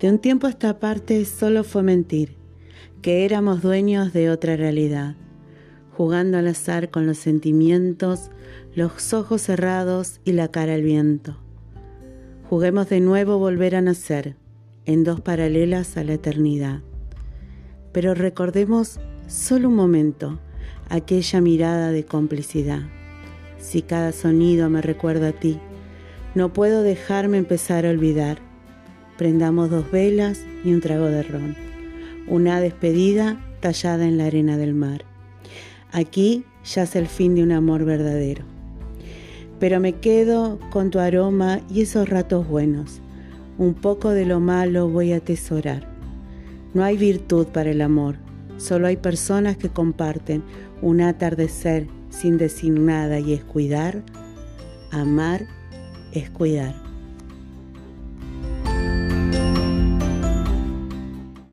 De un tiempo a esta parte solo fue mentir, que éramos dueños de otra realidad, jugando al azar con los sentimientos, los ojos cerrados y la cara al viento. Juguemos de nuevo volver a nacer, en dos paralelas a la eternidad. Pero recordemos solo un momento aquella mirada de complicidad. Si cada sonido me recuerda a ti, no puedo dejarme empezar a olvidar. Prendamos dos velas y un trago de ron. Una despedida tallada en la arena del mar. Aquí yace el fin de un amor verdadero. Pero me quedo con tu aroma y esos ratos buenos. Un poco de lo malo voy a atesorar. No hay virtud para el amor, solo hay personas que comparten un atardecer sin decir nada y es cuidar. Amar es cuidar.